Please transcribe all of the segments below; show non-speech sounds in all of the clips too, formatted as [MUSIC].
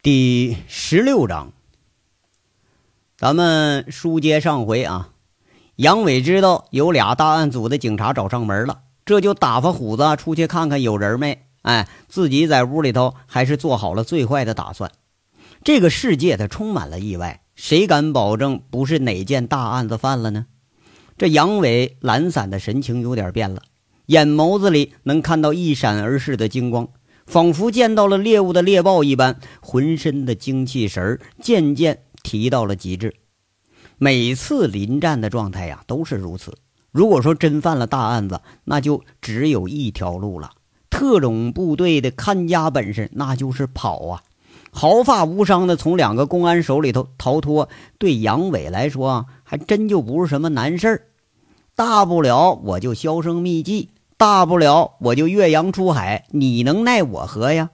第十六章，咱们书接上回啊，杨伟知道有俩大案组的警察找上门了，这就打发虎子出去看看有人没。哎，自己在屋里头还是做好了最坏的打算。这个世界它充满了意外，谁敢保证不是哪件大案子犯了呢？这杨伟懒散的神情有点变了，眼眸子里能看到一闪而逝的金光。仿佛见到了猎物的猎豹一般，浑身的精气神儿渐渐提到了极致。每次临战的状态呀，都是如此。如果说真犯了大案子，那就只有一条路了。特种部队的看家本事，那就是跑啊！毫发无伤的从两个公安手里头逃脱，对杨伟来说，还真就不是什么难事儿。大不了我就销声匿迹。大不了我就越洋出海，你能奈我何呀？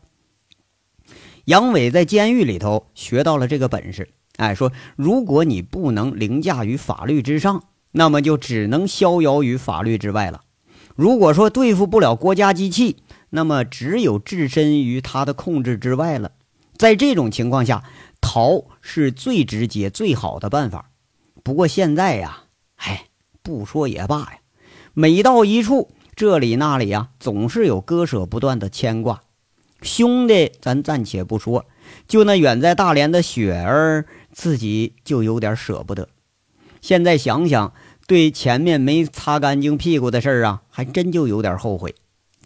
杨伟在监狱里头学到了这个本事，哎，说如果你不能凌驾于法律之上，那么就只能逍遥于法律之外了。如果说对付不了国家机器，那么只有置身于他的控制之外了。在这种情况下，逃是最直接、最好的办法。不过现在呀，哎，不说也罢呀，每到一处。这里那里呀，总是有割舍不断的牵挂。兄弟，咱暂且不说，就那远在大连的雪儿，自己就有点舍不得。现在想想，对前面没擦干净屁股的事儿啊，还真就有点后悔。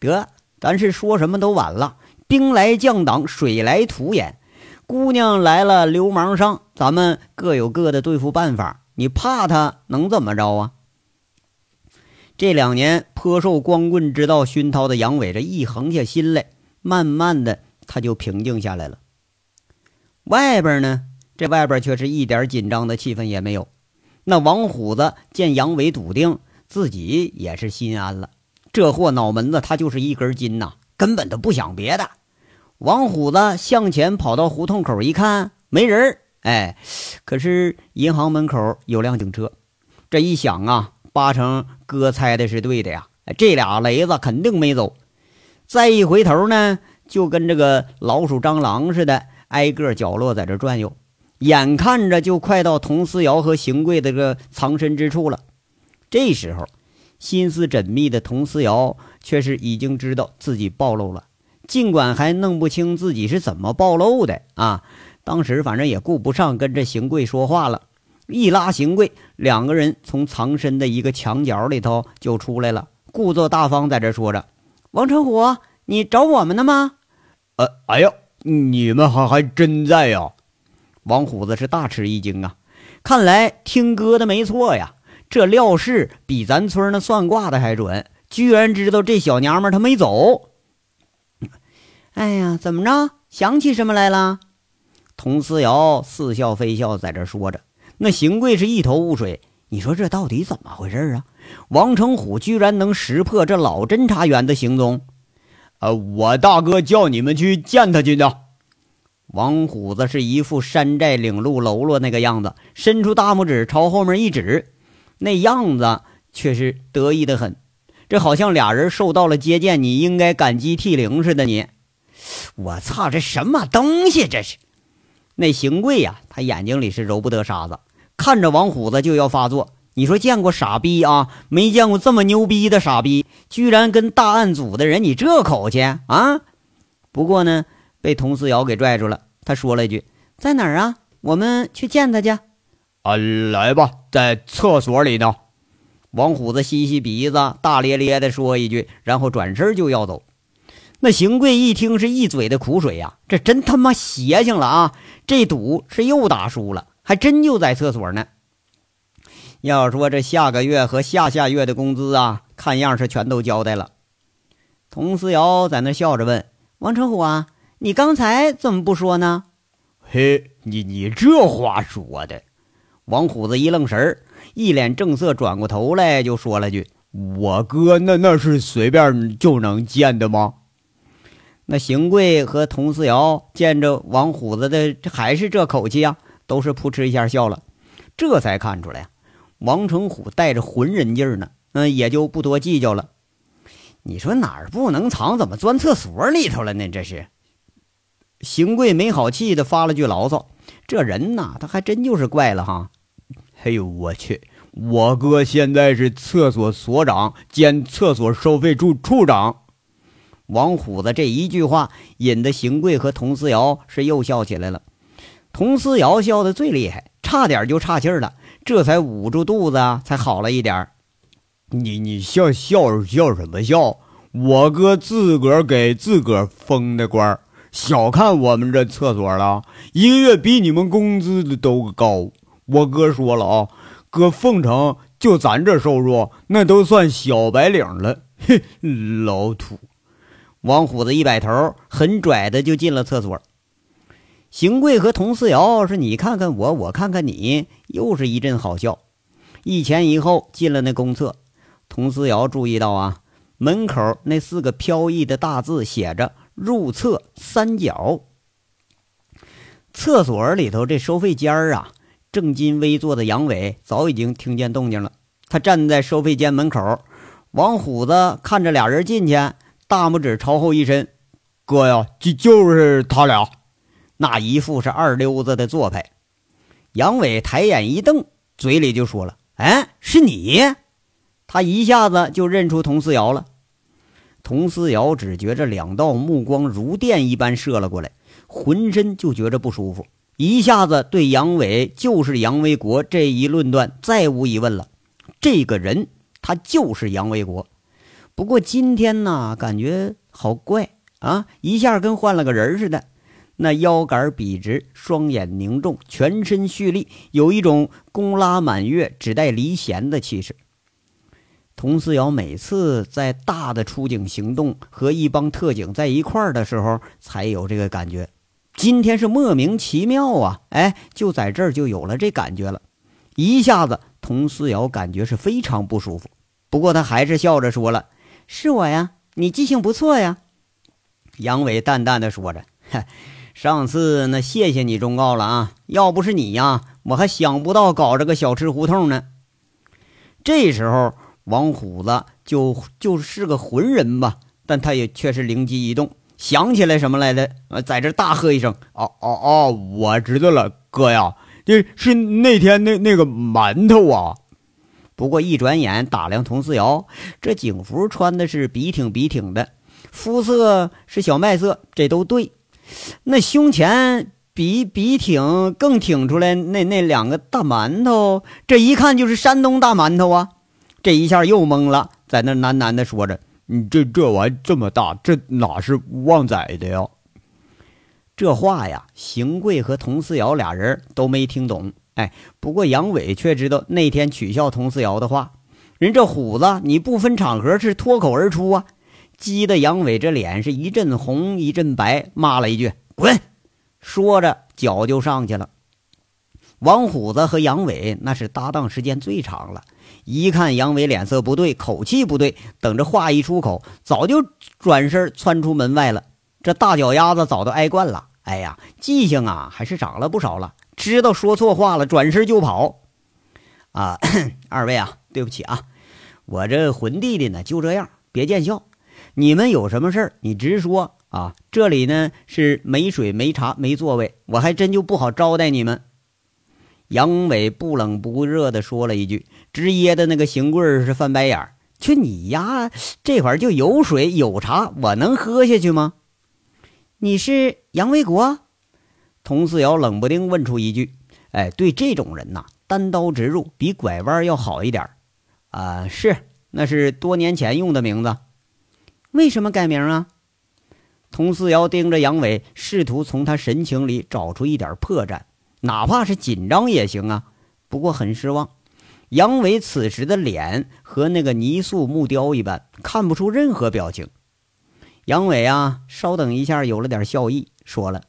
得，咱是说什么都晚了。兵来将挡，水来土掩。姑娘来了，流氓上，咱们各有各的对付办法。你怕他能怎么着啊？这两年颇受光棍之道熏陶的杨伟，这一横下心来，慢慢的他就平静下来了。外边呢，这外边却是一点紧张的气氛也没有。那王虎子见杨伟笃定，自己也是心安了。这货脑门子他就是一根筋呐，根本都不想别的。王虎子向前跑到胡同口一看，没人哎，可是银行门口有辆警车。这一想啊。八成哥猜的是对的呀，这俩雷子肯定没走。再一回头呢，就跟这个老鼠、蟑螂似的，挨个角落在这转悠，眼看着就快到佟思瑶和邢贵的这个藏身之处了。这时候，心思缜密的佟思瑶却是已经知道自己暴露了，尽管还弄不清自己是怎么暴露的啊。当时反正也顾不上跟这邢贵说话了。一拉邢贵，两个人从藏身的一个墙角里头就出来了，故作大方在这说着：“王成虎，你找我们呢吗？”“呃，哎呀，你们还还真在呀！”王虎子是大吃一惊啊，看来听哥的没错呀，这廖氏比咱村那算卦的还准，居然知道这小娘们她没走。哎呀，怎么着？想起什么来了？佟思瑶似笑非笑在这说着。那邢贵是一头雾水，你说这到底怎么回事啊？王成虎居然能识破这老侦查员的行踪？呃，我大哥叫你们去见他去呢。王虎子是一副山寨领路喽啰那个样子，伸出大拇指朝后面一指，那样子却是得意的很。这好像俩人受到了接见，你应该感激涕零似的。你，我操，这什么东西？这是？那邢贵呀，他眼睛里是揉不得沙子。看着王虎子就要发作，你说见过傻逼啊？没见过这么牛逼的傻逼，居然跟大案组的人你这口气啊！不过呢，被佟思瑶给拽住了。他说了一句：“在哪儿啊？我们去见他去。”啊，来吧，在厕所里呢。王虎子吸吸鼻子，大咧咧的说一句，然后转身就要走。那邢贵一听是一嘴的苦水呀，这真他妈邪性了啊！这赌是又打输了。还真就在厕所呢。要说这下个月和下下月的工资啊，看样是全都交代了。佟思瑶在那笑着问王成虎啊：“你刚才怎么不说呢？”嘿，你你这话说的。王虎子一愣神儿，一脸正色，转过头来就说了句：“我哥那那是随便就能见的吗？”那邢贵和佟思瑶见着王虎子的还是这口气呀。都是扑哧一下笑了，这才看出来呀，王成虎带着浑人劲儿呢，嗯，也就不多计较了。你说哪儿不能藏，怎么钻厕所里头了呢？这是，邢贵没好气的发了句牢骚：“这人呐，他还真就是怪了哈！”哎呦我去！我哥现在是厕所所长兼厕所收费处处长。王虎子这一句话引得邢贵和佟思瑶是又笑起来了。佟思瑶笑得最厉害，差点就岔气儿了，这才捂住肚子啊，才好了一点儿。你你笑笑笑什么笑？我哥自个儿给自个儿封的官儿，小看我们这厕所了，一个月比你们工资都高。我哥说了啊。搁凤城，就咱这收入，那都算小白领了。[LAUGHS] 嘿，老土！王虎子一摆头，很拽的就进了厕所。邢贵和佟四瑶是你看看我，我看看你，又是一阵好笑。一前一后进了那公厕，佟四瑶注意到啊，门口那四个飘逸的大字写着“入厕三角”。厕所里头这收费间儿啊。正襟危坐的杨伟早已经听见动静了，他站在收费间门口，王虎子看着俩人进去，大拇指朝后一伸：“哥呀，就就是他俩，那一副是二流子的做派。”杨伟抬眼一瞪，嘴里就说了：“哎，是你！”他一下子就认出佟思瑶了。佟思瑶只觉着两道目光如电一般射了过来，浑身就觉着不舒服。一下子对杨伟就是杨维国这一论断再无疑问了，这个人他就是杨维国。不过今天呢，感觉好怪啊，一下跟换了个人似的。那腰杆笔直，双眼凝重，全身蓄力，有一种弓拉满月，只待离弦的气势。佟思瑶每次在大的出警行动和一帮特警在一块儿的时候，才有这个感觉。今天是莫名其妙啊！哎，就在这儿就有了这感觉了，一下子佟思瑶感觉是非常不舒服。不过他还是笑着说了：“是我呀，你记性不错呀。”杨伟淡淡的说着：“ [LAUGHS] 上次那谢谢你忠告了啊，要不是你呀，我还想不到搞这个小吃胡同呢。”这时候王虎子就就是个浑人吧，但他也确实灵机一动。想起来什么来了？呃，在这大喝一声：“哦哦哦，我知道了，哥呀，这是那天那那个馒头啊。”不过一转眼打量佟四瑶，这警服穿的是笔挺笔挺的，肤色是小麦色，这都对。那胸前比笔挺更挺出来，那那两个大馒头，这一看就是山东大馒头啊！这一下又懵了，在那喃喃的说着。你这这玩意这么大，这哪是旺仔的呀？这话呀，邢贵和佟四瑶俩人都没听懂。哎，不过杨伟却知道那天取笑佟四瑶的话，人这虎子你不分场合是脱口而出啊，激得杨伟这脸是一阵红一阵白，骂了一句“滚”，说着脚就上去了。王虎子和杨伟那是搭档时间最长了。一看杨伟脸色不对，口气不对，等着话一出口，早就转身窜出门外了。这大脚丫子早都挨惯了，哎呀，记性啊还是长了不少了，知道说错话了，转身就跑。啊，[COUGHS] 二位啊，对不起啊，我这混弟弟呢就这样，别见笑。你们有什么事儿，你直说啊。这里呢是没水、没茶、没座位，我还真就不好招待你们。杨伟不冷不热地说了一句，直噎的那个邢贵是翻白眼儿。去你丫，这会儿就有水有茶，我能喝下去吗？你是杨卫国？佟四瑶冷不丁问出一句。哎，对这种人呐，单刀直入比拐弯要好一点。啊，是，那是多年前用的名字。为什么改名啊？佟四瑶盯着杨伟，试图从他神情里找出一点破绽。哪怕是紧张也行啊，不过很失望。杨伟此时的脸和那个泥塑木雕一般，看不出任何表情。杨伟啊，稍等一下，有了点笑意，说了：“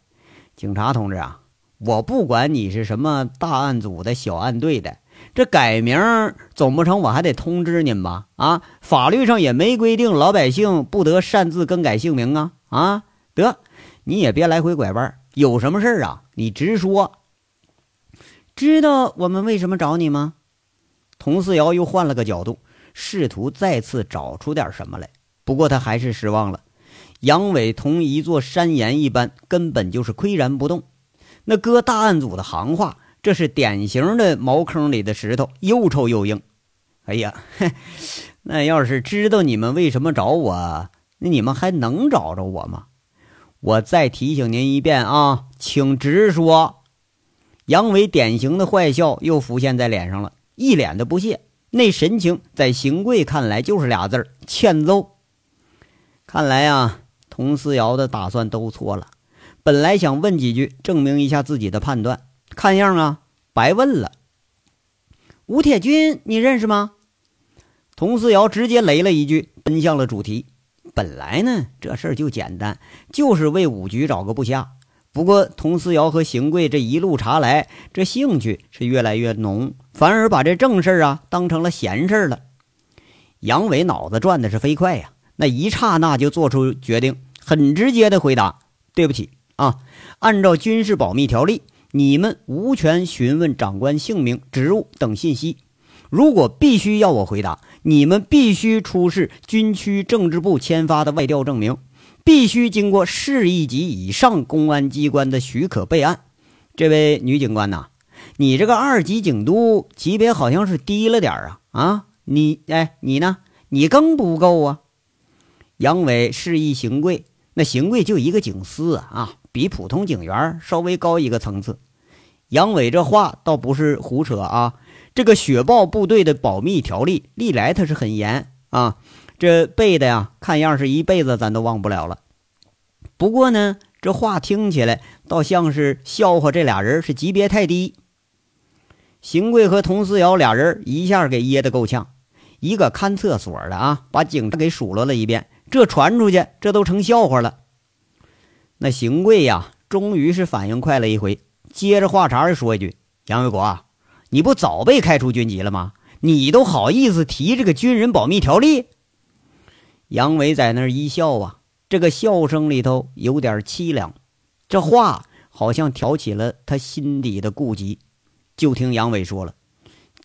警察同志啊，我不管你是什么大案组的小案队的，这改名总不成我还得通知您吧？啊，法律上也没规定老百姓不得擅自更改姓名啊！啊，得，你也别来回拐弯，有什么事儿啊，你直说。”知道我们为什么找你吗？佟四瑶又换了个角度，试图再次找出点什么来。不过他还是失望了。杨伟同一座山岩一般，根本就是岿然不动。那搁大案组的行话，这是典型的茅坑里的石头，又臭又硬。哎呀，那要是知道你们为什么找我，那你们还能找着我吗？我再提醒您一遍啊，请直说。杨伟典型的坏笑又浮现在脸上了，一脸的不屑，那神情在邢贵看来就是俩字儿：欠揍。看来啊，佟思瑶的打算都错了。本来想问几句，证明一下自己的判断，看样啊，白问了。吴铁军，你认识吗？佟思瑶直接雷了一句，奔向了主题。本来呢，这事儿就简单，就是为五局找个部下。不过，佟思瑶和邢贵这一路查来，这兴趣是越来越浓，反而把这正事儿啊当成了闲事儿了。杨伟脑子转的是飞快呀，那一刹那就做出决定，很直接的回答：“对不起啊，按照军事保密条例，你们无权询问长官姓名、职务等信息。如果必须要我回答，你们必须出示军区政治部签发的外调证明。”必须经过市一级以上公安机关的许可备案。这位女警官呐，你这个二级警督级别好像是低了点啊啊！你哎，你呢？你更不够啊！杨伟示意邢贵，那邢贵就一个警司啊，比普通警员稍微高一个层次。杨伟这话倒不是胡扯啊，这个雪豹部队的保密条例历来它是很严啊。这背的呀，看样是一辈子咱都忘不了了。不过呢，这话听起来倒像是笑话这俩人是级别太低。邢贵和佟思瑶俩人一下给噎得够呛，一个看厕所的啊，把警察给数落了一遍，这传出去，这都成笑话了。那邢贵呀，终于是反应快了一回，接着话茬说一句：“杨卫国，你不早被开除军籍了吗？你都好意思提这个军人保密条例？”杨伟在那儿一笑啊，这个笑声里头有点凄凉，这话好像挑起了他心底的顾忌。就听杨伟说了：“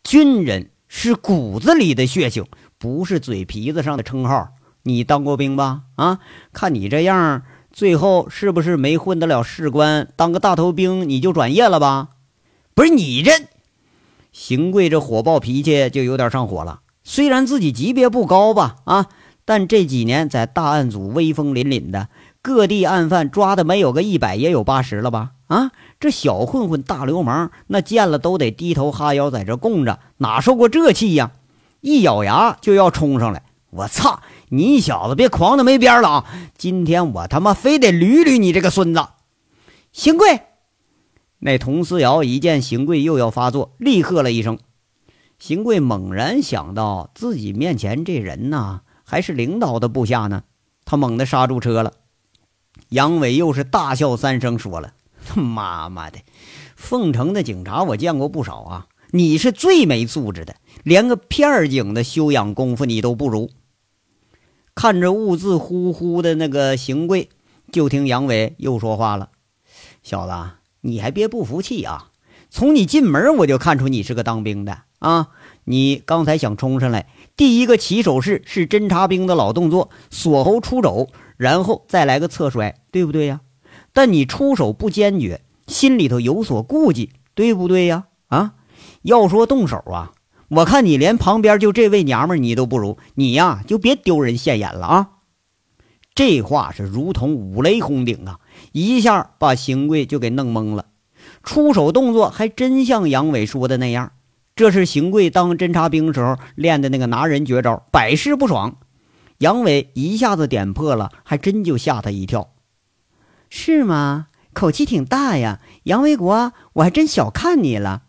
军人是骨子里的血性，不是嘴皮子上的称号。你当过兵吧？啊，看你这样，最后是不是没混得了士官，当个大头兵你就转业了吧？不是你这……”邢贵这火爆脾气就有点上火了。虽然自己级别不高吧，啊。但这几年在大案组威风凛凛的，各地案犯抓的没有个一百也有八十了吧？啊，这小混混、大流氓，那见了都得低头哈腰在这供着，哪受过这气呀？一咬牙就要冲上来！我操！你小子别狂的没边了啊！今天我他妈非得捋捋你这个孙子！邢贵，那佟思瑶一见邢贵又要发作，厉喝了一声。邢贵猛然想到自己面前这人呐。还是领导的部下呢，他猛地刹住车了。杨伟又是大笑三声，说了：“他妈妈的，凤城的警察我见过不少啊，你是最没素质的，连个片儿警的修养功夫你都不如。”看着兀自呼呼的那个邢贵，就听杨伟又说话了：“小子，你还别不服气啊！从你进门我就看出你是个当兵的啊！你刚才想冲上来。”第一个起手式是侦察兵的老动作，锁喉出肘，然后再来个侧摔，对不对呀？但你出手不坚决，心里头有所顾忌，对不对呀？啊，要说动手啊，我看你连旁边就这位娘们你都不如，你呀就别丢人现眼了啊！这话是如同五雷轰顶啊，一下把邢贵就给弄懵了，出手动作还真像杨伟说的那样。这是邢贵当侦察兵时候练的那个拿人绝招，百试不爽。杨伟一下子点破了，还真就吓他一跳。是吗？口气挺大呀，杨维国，我还真小看你了。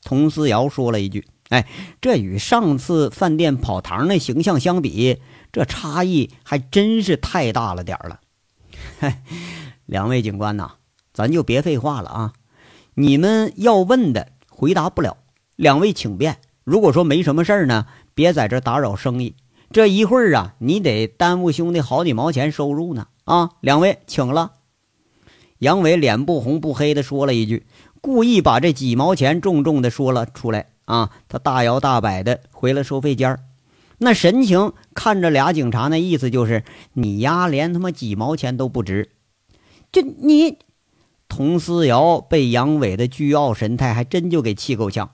佟思瑶说了一句：“哎，这与上次饭店跑堂那形象相比，这差异还真是太大了点儿了。”嗨，两位警官呐，咱就别废话了啊！你们要问的回答不了。两位请便。如果说没什么事儿呢，别在这打扰生意。这一会儿啊，你得耽误兄弟好几毛钱收入呢。啊，两位请了。杨伟脸不红不黑的说了一句，故意把这几毛钱重重的说了出来。啊，他大摇大摆的回了收费间那神情看着俩警察，那意思就是你丫连他妈几毛钱都不值。就你，佟思瑶被杨伟的倨傲神态还真就给气够呛。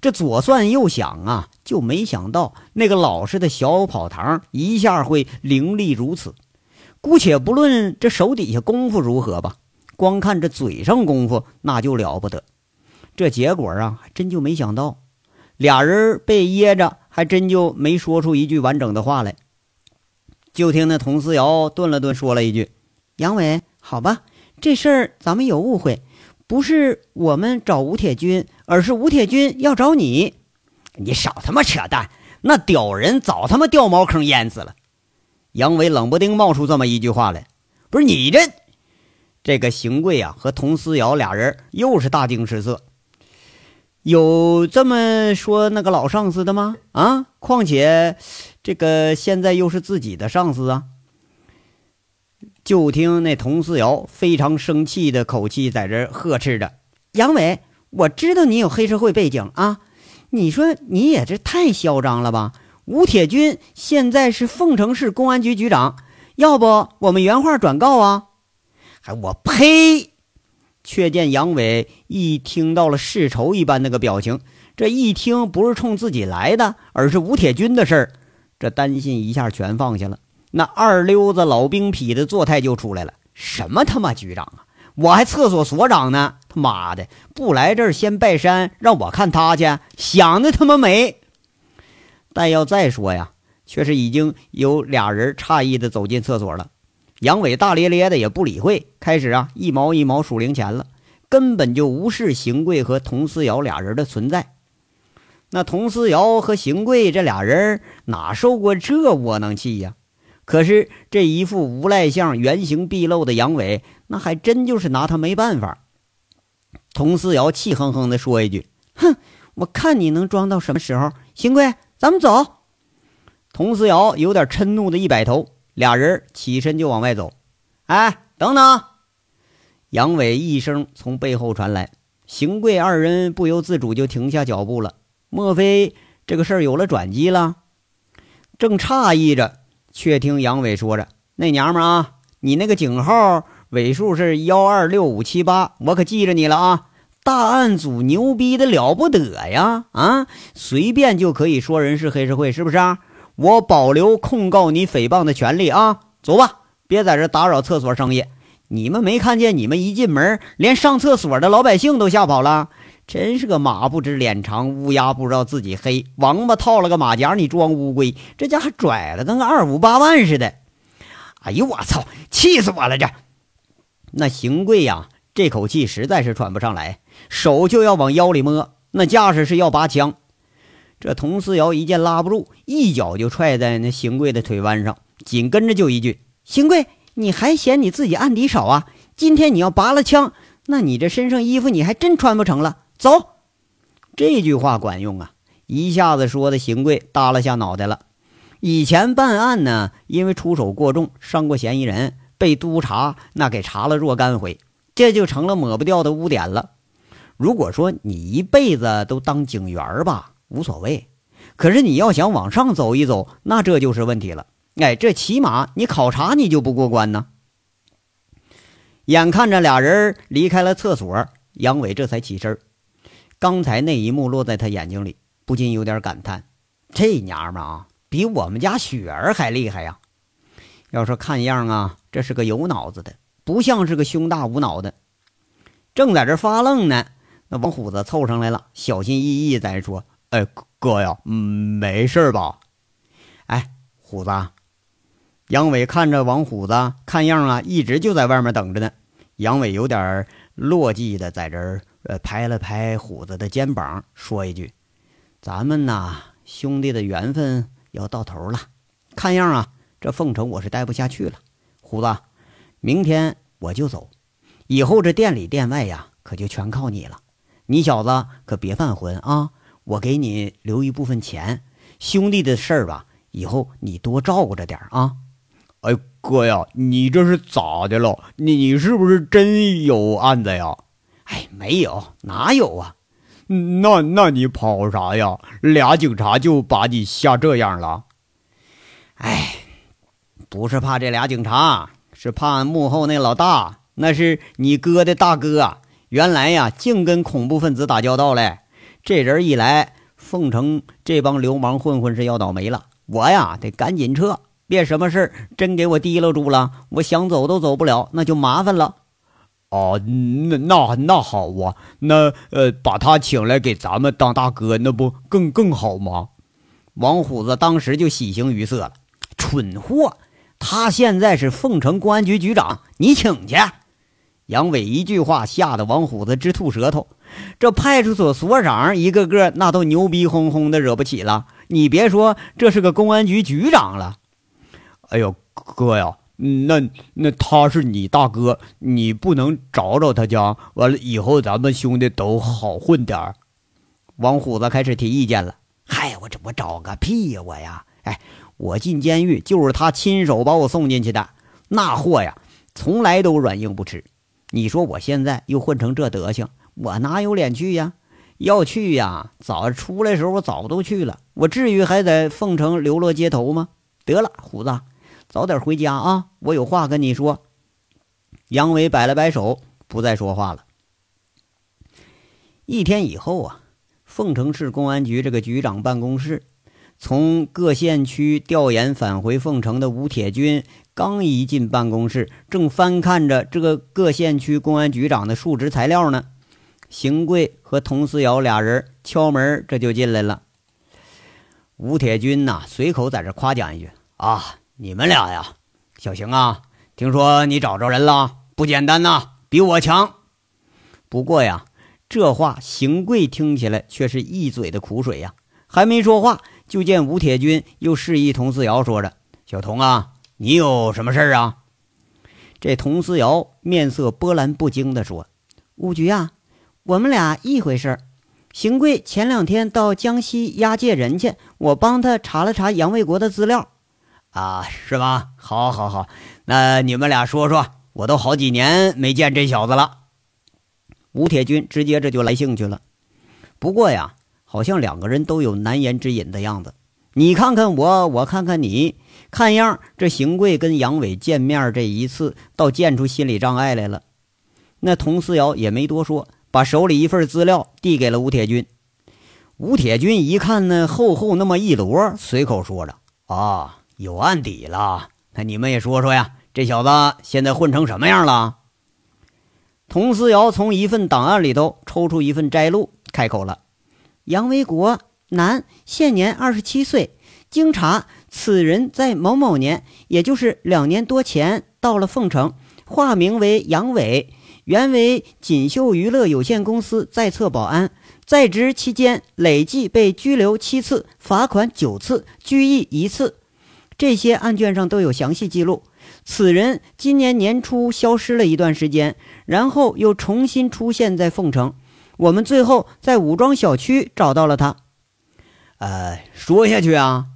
这左算右想啊，就没想到那个老实的小跑堂一下会凌厉如此。姑且不论这手底下功夫如何吧，光看这嘴上功夫那就了不得。这结果啊，还真就没想到，俩人被噎着。还真就没说出一句完整的话来。就听那佟思瑶顿了顿，说了一句：“杨伟，好吧，这事儿咱们有误会，不是我们找吴铁军，而是吴铁军要找你。你少他妈扯淡！那屌人早他妈掉茅坑淹死了。”杨伟冷不丁冒出这么一句话来：“不是你这……这个邢贵啊和佟思瑶俩人又是大惊失色。”有这么说那个老上司的吗？啊，况且这个现在又是自己的上司啊！就听那佟思瑶非常生气的口气在这呵斥着：“杨伟，我知道你有黑社会背景啊，你说你也这太嚣张了吧？吴铁军现在是凤城市公安局局长，要不我们原话转告啊？还我呸！”却见杨伟一听到了世仇一般那个表情，这一听不是冲自己来的，而是吴铁军的事儿，这担心一下全放下了。那二溜子老兵痞的作态就出来了：“什么他妈局长啊，我还厕所所长呢！他妈的，不来这儿先拜山，让我看他去，想的他妈美！”但要再说呀，却是已经有俩人诧异的走进厕所了。杨伟大咧咧的也不理会，开始啊一毛一毛数零钱了，根本就无视邢贵和佟思瑶俩人的存在。那佟思瑶和邢贵这俩人哪受过这窝囊气呀？可是这一副无赖相、原形毕露的杨伟，那还真就是拿他没办法。佟思瑶气哼哼地说一句：“哼，我看你能装到什么时候？”邢贵，咱们走。佟思瑶有点嗔怒的一摆头。俩人起身就往外走，哎，等等！杨伟一声从背后传来，邢贵二人不由自主就停下脚步了。莫非这个事儿有了转机了？正诧异着，却听杨伟说着：“那娘们啊，你那个警号尾数是幺二六五七八，我可记着你了啊！大案组牛逼的了不得呀！啊，随便就可以说人是黑社会，是不是啊？”我保留控告你诽谤的权利啊！走吧，别在这打扰厕所生意。你们没看见，你们一进门，连上厕所的老百姓都吓跑了。真是个马不知脸长，乌鸦不知道自己黑。王八套了个马甲，你装乌龟，这家伙拽的跟个二五八万似的。哎呦我操，气死我了！这那邢贵呀，这口气实在是喘不上来，手就要往腰里摸，那架势是要拔枪。这佟思瑶一见拉不住，一脚就踹在那邢贵的腿弯上，紧跟着就一句：“邢贵，你还嫌你自己案底少啊？今天你要拔了枪，那你这身上衣服你还真穿不成了。”走，这句话管用啊！一下子说的邢贵耷拉下脑袋了。以前办案呢，因为出手过重，伤过嫌疑人，被督察那给查了若干回，这就成了抹不掉的污点了。如果说你一辈子都当警员吧，无所谓，可是你要想往上走一走，那这就是问题了。哎，这起码你考察你就不过关呢。眼看着俩人离开了厕所，杨伟这才起身。刚才那一幕落在他眼睛里，不禁有点感叹：这娘们啊，比我们家雪儿还厉害呀！要说看样啊，这是个有脑子的，不像是个胸大无脑的。正在这发愣呢，那王虎子凑上来了，小心翼翼在说。哎，哥呀，嗯，没事吧？哎，虎子，杨伟看着王虎子，看样啊，一直就在外面等着呢。杨伟有点落寂的在这儿，呃，拍了拍虎子的肩膀，说一句：“咱们呐，兄弟的缘分要到头了。看样啊，这凤城我是待不下去了。虎子，明天我就走，以后这店里店外呀，可就全靠你了。你小子可别犯浑啊！”我给你留一部分钱，兄弟的事儿吧，以后你多照顾着点啊！哎，哥呀，你这是咋的了？你你是不是真有案子呀？哎，没有，哪有啊？那那你跑啥呀？俩警察就把你吓这样了？哎，不是怕这俩警察，是怕幕后那老大，那是你哥的大哥。原来呀，净跟恐怖分子打交道嘞。这人一来，凤城这帮流氓混混是要倒霉了。我呀，得赶紧撤，别什么事真给我提溜住了，我想走都走不了，那就麻烦了。哦，那那那好啊，那呃，把他请来给咱们当大哥，那不更更好吗？王虎子当时就喜形于色了，蠢货，他现在是凤城公安局局长，你请去。杨伟一句话吓得王虎子直吐舌头，这派出所所长一个个那都牛逼哄哄的，惹不起了。你别说，这是个公安局局长了。哎呦，哥呀！那那他是你大哥，你不能找找他家，完了以后咱们兄弟都好混点。王虎子开始提意见了。嗨，我这我找个屁呀！我呀，哎，我进监狱就是他亲手把我送进去的。那货呀，从来都软硬不吃。你说我现在又混成这德行，我哪有脸去呀？要去呀，早出来时候我早都去了。我至于还在凤城流落街头吗？得了，虎子。早点回家啊！我有话跟你说。杨伟摆了摆手，不再说话了。一天以后啊，凤城市公安局这个局长办公室，从各县区调研返回凤城的吴铁军刚一进办公室，正翻看着这个各县区公安局长的述职材料呢。邢贵和佟思瑶俩人敲门，这就进来了。吴铁军呐，随口在这夸奖一句：“啊。”你们俩呀，小邢啊，听说你找着人了，不简单呐，比我强。不过呀，这话邢贵听起来却是一嘴的苦水呀。还没说话，就见吴铁军又示意佟思瑶说着：“小童啊，你有什么事儿啊？”这佟思瑶面色波澜不惊地说：“吴局啊，我们俩一回事儿。邢贵前两天到江西押解人去，我帮他查了查杨卫国的资料。”啊，是吗？好，好，好，那你们俩说说，我都好几年没见这小子了。吴铁军直接这就来兴趣了。不过呀，好像两个人都有难言之隐的样子。你看看我，我看看你，看样这邢贵跟杨伟见面这一次，倒见出心理障碍来了。那佟思瑶也没多说，把手里一份资料递给了吴铁军。吴铁军一看呢，厚厚那么一摞，随口说着：“啊。”有案底了，那你们也说说呀？这小子现在混成什么样了？佟思瑶从一份档案里头抽出一份摘录，开口了：“杨维国，男，现年二十七岁。经查，此人在某某年，也就是两年多前，到了凤城，化名为杨伟，原为锦绣娱乐有限公司在册保安，在职期间累计被拘留七次，罚款九次，拘役一次。”这些案卷上都有详细记录。此人今年年初消失了一段时间，然后又重新出现在凤城。我们最后在武装小区找到了他。呃，说下去啊，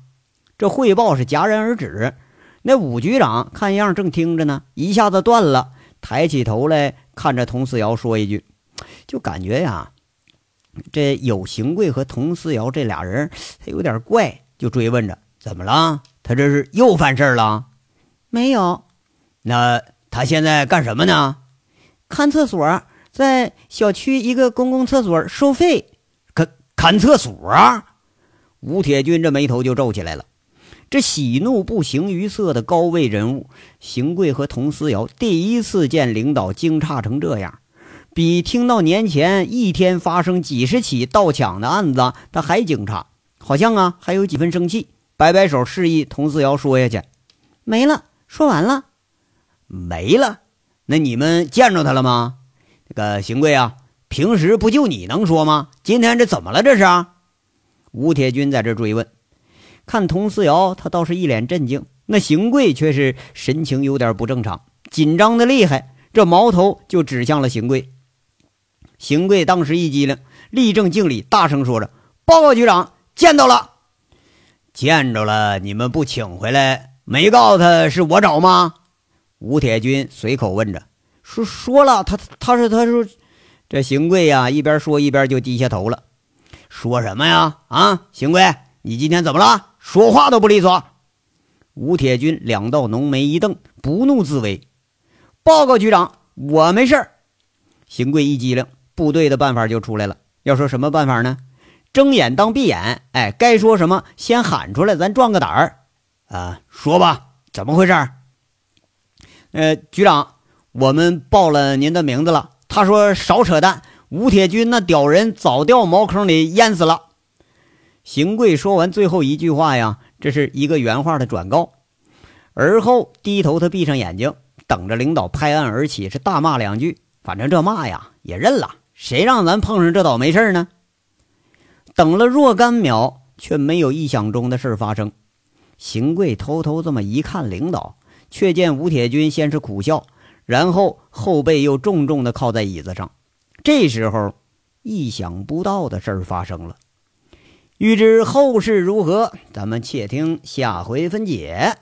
这汇报是戛然而止。那武局长看样正听着呢，一下子断了，抬起头来看着佟思瑶说一句：“就感觉呀，这有邢贵和佟思瑶这俩人，他有点怪。”就追问着：“怎么了？”他这是又犯事了？没有。那他现在干什么呢？看厕所，在小区一个公共厕所收费。看看厕所啊？吴铁军这眉头就皱起来了。这喜怒不形于色的高位人物，邢贵和佟思瑶第一次见领导惊诧成这样，比听到年前一天发生几十起盗抢的案子他还惊诧，好像啊还有几分生气。摆摆手，示意佟思瑶说下去。没了，说完了，没了。那你们见着他了吗？那个邢贵啊，平时不就你能说吗？今天这怎么了？这是？吴铁军在这追问。看佟思瑶，他倒是一脸震惊。那邢贵却是神情有点不正常，紧张的厉害，这矛头就指向了邢贵。邢贵当时一激灵，立正敬礼，大声说着：“报告局长，见到了。”见着了，你们不请回来？没告诉他是我找吗？吴铁军随口问着。说说了，他他说他说，这邢贵呀，一边说一边就低下头了。说什么呀？啊，邢贵，你今天怎么了？说话都不利索。吴铁军两道浓眉一瞪，不怒自威：“报告局长，我没事儿。”邢贵一机灵，部队的办法就出来了。要说什么办法呢？睁眼当闭眼，哎，该说什么先喊出来，咱壮个胆儿啊！说吧，怎么回事？呃，局长，我们报了您的名字了。他说少扯淡，吴铁军那屌人早掉茅坑里淹死了。邢贵说完最后一句话呀，这是一个原话的转告。而后低头，他闭上眼睛，等着领导拍案而起，是大骂两句。反正这骂呀也认了，谁让咱碰上这倒霉事呢？等了若干秒，却没有意想中的事发生。邢贵偷偷这么一看，领导却见吴铁军先是苦笑，然后后背又重重的靠在椅子上。这时候，意想不到的事儿发生了。欲知后事如何，咱们且听下回分解。